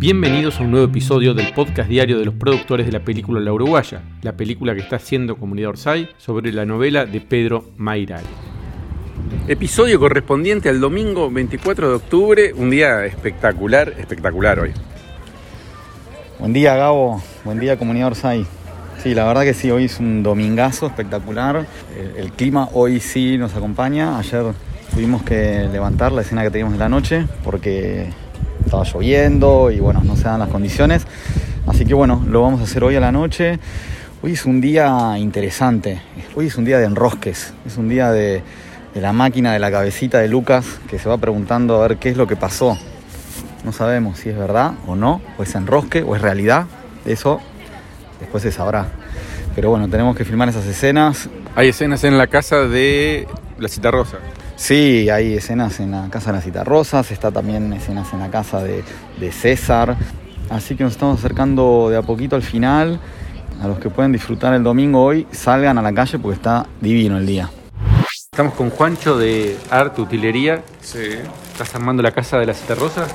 Bienvenidos a un nuevo episodio del podcast diario de los productores de la película La Uruguaya, la película que está haciendo Comunidad Orsay sobre la novela de Pedro Mairal. Episodio correspondiente al domingo 24 de octubre, un día espectacular, espectacular hoy. Buen día Gabo, buen día Comunidad Orsay. Sí, la verdad que sí, hoy es un domingazo espectacular. El, el clima hoy sí nos acompaña. Ayer tuvimos que levantar la escena que teníamos en la noche porque estaba lloviendo y bueno, no se dan las condiciones. Así que bueno, lo vamos a hacer hoy a la noche. Hoy es un día interesante, hoy es un día de enrosques, es un día de, la máquina de la cabecita de Lucas que se va preguntando a ver qué es lo que pasó. No sabemos si es verdad o no, o es enrosque o es realidad. Eso después se sabrá. Pero bueno, tenemos que filmar esas escenas. Hay escenas en la casa de la Cita Rosa. Sí, hay escenas en la casa de las Citarrosas, está también escenas en la casa de, de, César. Así que nos estamos acercando de a poquito al final. A los que pueden disfrutar el domingo hoy, salgan a la calle porque está divino el día. Estamos con Juancho de Arte Utilería. Sí. ¿Estás armando la casa de la Cita Rosa?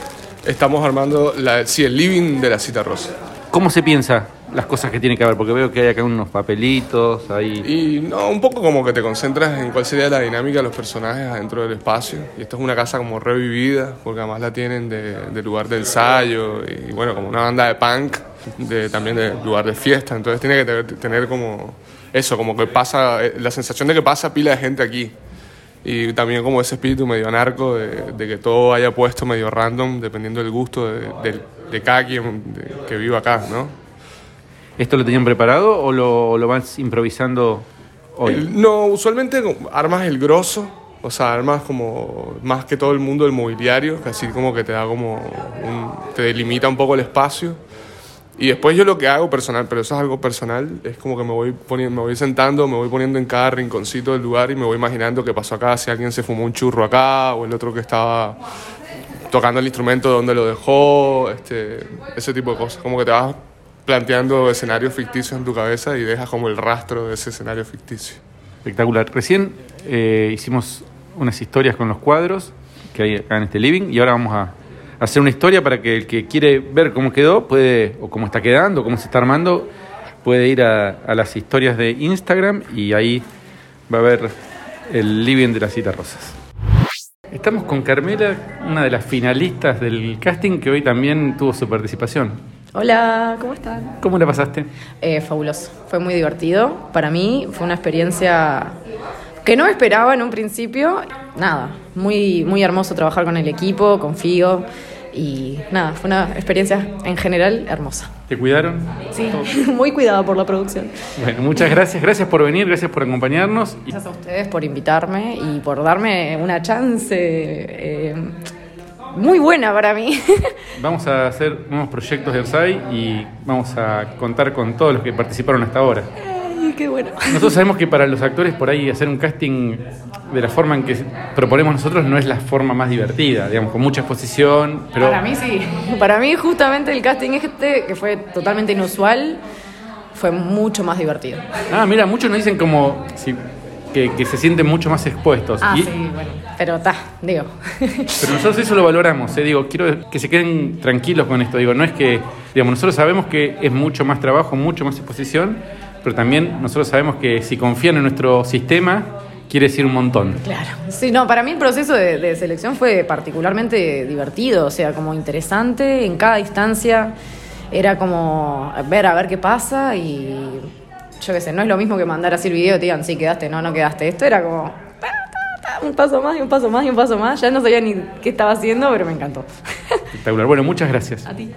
Estamos armando la, sí, el living de la Cita Rosa. ¿Cómo se piensa las cosas que tiene que haber? Porque veo que hay acá unos papelitos, ahí... Y no, un poco como que te concentras en cuál sería la dinámica de los personajes adentro del espacio. Y esto es una casa como revivida, porque además la tienen de, lugar de ensayo y bueno, como una banda de punk, de, también de lugar de fiesta. Entonces tiene que tener, como eso, como que pasa, eh, la sensación de que pasa pila de gente aquí. Y también como ese espíritu medio anarco de, que todo haya puesto medio random, dependiendo del gusto de, de, de que viva acá, ¿no? ¿Esto lo tenían preparado o lo, lo vas improvisando hoy? No, usualmente armas el grosso, o sea, armas como más que todo el mundo del mobiliario, que así como que te da como un, te delimita un poco el espacio. Y después yo lo que hago personal, pero eso es algo personal, es como que me voy me voy sentando, me voy poniendo en cada rinconcito del lugar y me voy imaginando qué pasó acá, si alguien se fumó un churro acá o el otro que estaba tocando el instrumento donde lo dejó, este, ese tipo de cosas. Como que te vas planteando escenarios ficticios en tu cabeza y dejas como el rastro de ese escenario ficticio. Espectacular. Recién eh, hicimos unas historias con los cuadros que hay acá en este living y ahora vamos a hacer una historia para que el que quiere ver cómo quedó puede, o cómo está quedando, cómo se está armando, puede ir a, a las historias de Instagram y ahí va a ver el living de las citas rosas. Estamos con Carmela, una de las finalistas del casting que hoy también tuvo su participación. Hola, ¿cómo están? ¿Cómo la pasaste? Eh, fabuloso, fue muy divertido. Para mí fue una experiencia que no esperaba en un principio. Nada, muy, muy hermoso trabajar con el equipo, confío. Y nada, fue una experiencia en general hermosa. ¿Te cuidaron? Sí, muy cuidada por la producción. Bueno, muchas gracias. Gracias por venir, gracias por acompañarnos. Gracias a ustedes por invitarme y por darme una chance eh, muy buena para mí. Vamos a hacer nuevos proyectos de Orsay y vamos a contar con todos los que participaron hasta ahora. Ay, qué bueno. Nosotros sabemos que para los actores por ahí hacer un casting de la forma en que proponemos nosotros no es la forma más divertida, digamos, con mucha exposición, pero Para mí sí. Para mí justamente el casting este, que fue totalmente inusual, fue mucho más divertido. Ah, mira, muchos nos dicen como si- que, que se sienten mucho más expuestos. Ah, Y- sí, bueno. Pero está, digo. Pero nosotros eso lo valoramos, eh, digo, quiero que se queden tranquilos con esto, digo, no es que, digamos, nosotros sabemos que es mucho más trabajo, mucho más exposición, pero también nosotros sabemos que si confían en nuestro sistema, quiere decir un montón. Claro. Sí, no, para mí el proceso de, de selección fue particularmente divertido, o sea, como interesante en cada instancia. Era como ver a ver qué pasa y yo qué sé, no es lo mismo que mandar así el video y te digan, sí, quedaste, no, no quedaste. Esto era como ta, ta, ta, un paso más y un paso más y un paso más. Ya no sabía ni qué estaba haciendo, pero me encantó. Espectacular. Bueno, muchas gracias. a ti.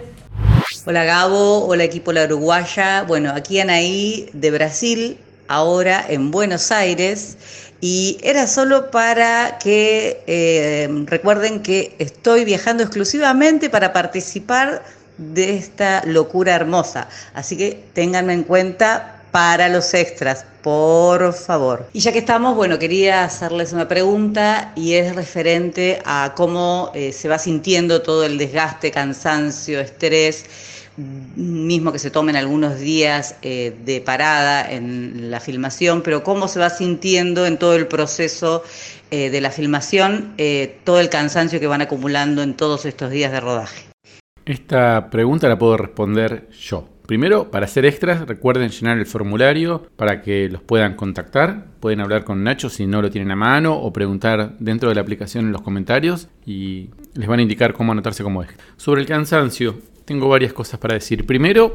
Hola Gabo, hola equipo La Uruguaya. Bueno, aquí Anaí de Brasil, ahora en Buenos Aires. Y era solo para que eh, recuerden que estoy viajando exclusivamente para participar de esta locura hermosa. Así que ténganme en cuenta para los extras, por favor. Y ya que estamos, bueno, quería hacerles una pregunta y es referente a cómo eh, se va sintiendo todo el desgaste, cansancio, estrés mismo que se tomen algunos días eh, de parada en la filmación, pero cómo se va sintiendo en todo el proceso eh, de la filmación eh, todo el cansancio que van acumulando en todos estos días de rodaje. Esta pregunta la puedo responder yo. Primero, para hacer extras, recuerden llenar el formulario para que los puedan contactar. Pueden hablar con Nacho si no lo tienen a mano o preguntar dentro de la aplicación en los comentarios y les van a indicar cómo anotarse como extra. Sobre el cansancio, tengo varias cosas para decir. Primero,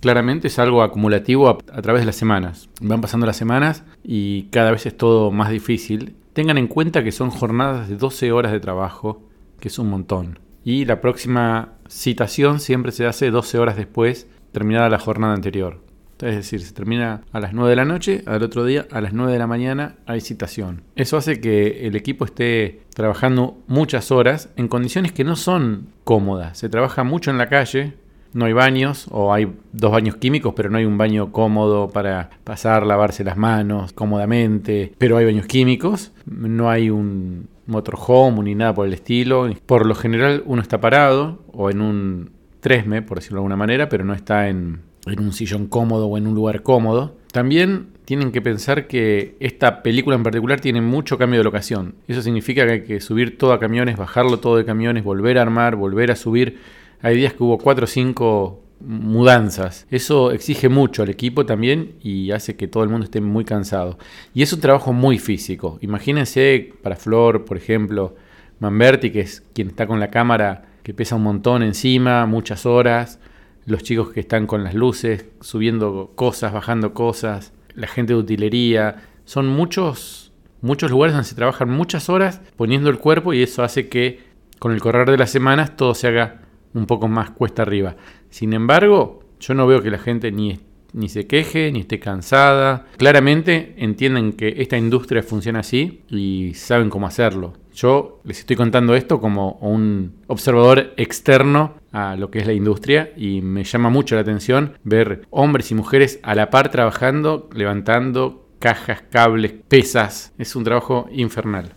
claramente es algo acumulativo a, a, través de las semanas. Van pasando las semanas y cada vez es todo más difícil. Tengan en cuenta que son jornadas de 12 horas de trabajo, que es un montón. Y la próxima citación siempre se hace 12 horas después terminada la jornada anterior. Es decir, se termina a las 9 de la noche, al otro día a las 9 de la mañana hay citación. Eso hace que el equipo esté trabajando muchas horas en condiciones que no son cómodas. Se trabaja mucho en la calle, no hay baños o hay dos baños químicos, pero no hay un baño cómodo para pasar, lavarse las manos cómodamente, pero hay baños químicos, no hay un motorhome ni nada por el estilo. Por lo general uno está parado o en un tresme, por decirlo de alguna manera, pero no está en, en un sillón cómodo o en un lugar cómodo. También tienen que pensar que esta película en particular tiene mucho cambio de locación. Eso significa que hay que subir todo a camiones, bajarlo todo de camiones, volver a armar, volver a subir. Hay días que hubo 4 o 5 mudanzas. Eso exige mucho al equipo también y hace que todo el mundo esté muy cansado. Y es un trabajo muy físico. Imagínense para Flor, por ejemplo, Manberti, que es quien está con la cámara que pesa un montón encima, muchas horas, los chicos que están con las luces, subiendo cosas, bajando cosas, la gente de utilería, son muchos, muchos lugares donde se trabajan muchas horas poniendo el cuerpo y eso hace que con el correr de las semanas todo se haga un poco más cuesta arriba. Sin embargo, yo no veo que la gente ni, ni se queje, ni esté cansada. Claramente entienden que esta industria funciona así y saben cómo hacerlo. Yo les estoy contando esto como un observador externo a lo que es la industria y me llama mucho la atención ver hombres y mujeres a la par trabajando, levantando cajas, cables, pesas. Es un trabajo infernal.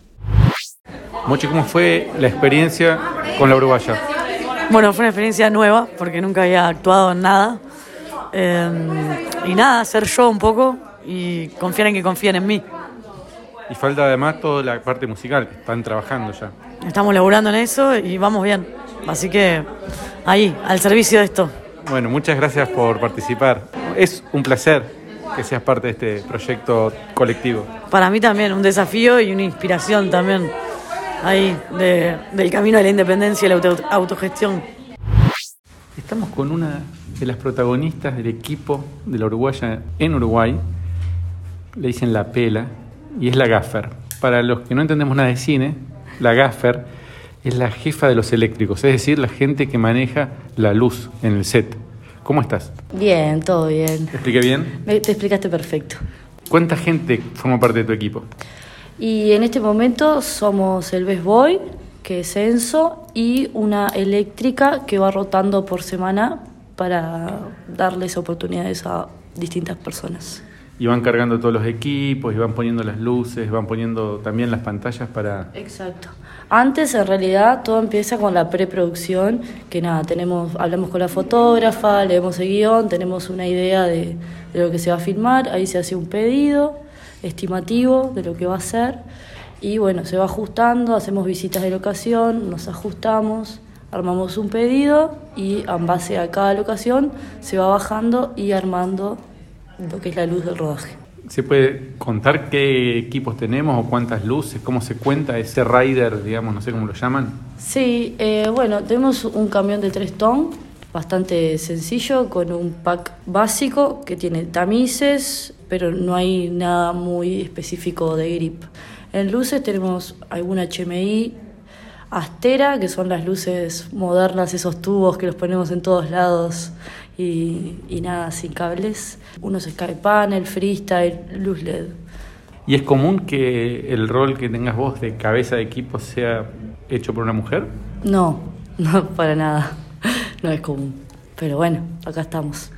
Mochi, ¿cómo fue la experiencia con la uruguaya? Bueno, fue una experiencia nueva porque nunca había actuado en nada. Eh, y nada, ser yo un poco y confiar en que confíen en mí. Y falta además toda la parte musical, que están trabajando ya. Estamos laburando en eso y vamos bien. Así que ahí, al servicio de esto. Bueno, muchas gracias por participar. Es un placer que seas parte de este proyecto colectivo. Para mí también, un desafío y una inspiración también ahí de, del camino de la independencia y la auto, autogestión. Estamos con una de las protagonistas del equipo de la Uruguaya en Uruguay. Le dicen la pela y es la gaffer. Para los que no entendemos nada de cine, la gaffer es la jefa de los eléctricos, es decir, la gente que maneja la luz en el set. ¿Cómo estás? Bien, todo bien. ¿Te expliqué bien? Me- Te explicaste perfecto. ¿Cuánta gente forma parte de tu equipo? Y en este momento somos el Best Boy, que es Enzo, y una eléctrica que va rotando por semana para darles oportunidades a distintas personas. Y van cargando todos los equipos, y van poniendo las luces, van poniendo también las pantallas para... Exacto. Antes, en realidad, todo empieza con la preproducción, que nada, tenemos, hablamos con la fotógrafa, leemos el guion, tenemos una idea de, de lo que se va a filmar, ahí se hace un pedido estimativo de lo que va a ser, y bueno, se va ajustando, hacemos visitas de locación, nos ajustamos, armamos un pedido y en base a cada locación se va bajando y armando lo que es la luz del rodaje. ¿Se puede contar qué equipos tenemos o cuántas luces? ¿Cómo se cuenta ese rider, digamos, no sé cómo lo llaman? Sí, eh, bueno, tenemos un camión de tres ton, bastante sencillo, con un pack básico que tiene tamices, pero no hay nada muy específico de grip. En luces tenemos alguna HMI, Astera, que son las luces modernas, esos tubos que los ponemos en todos lados y, y nada, sin cables. Unos Sky Panel, Freestyle, luz LED. ¿Y es común que el rol que tengas vos de cabeza de equipo sea hecho por una mujer? No, no, para nada. No es común. Pero bueno, acá estamos.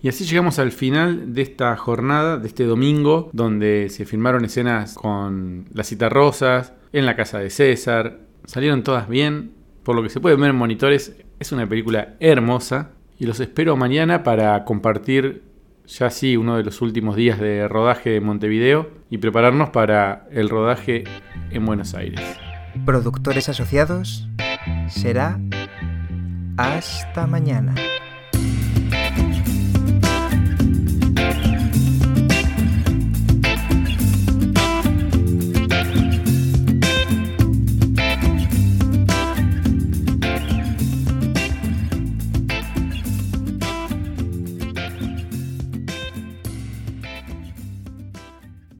Y así llegamos al final de esta jornada, de este domingo, donde se filmaron escenas con las citarrosas, en la casa de César. Salieron todas bien. Por lo que se puede ver en monitores, es una película hermosa. Y los espero mañana para compartir ya sí uno de los últimos días de rodaje de Montevideo y prepararnos para el rodaje en Buenos Aires. Productores asociados será Hasta mañana.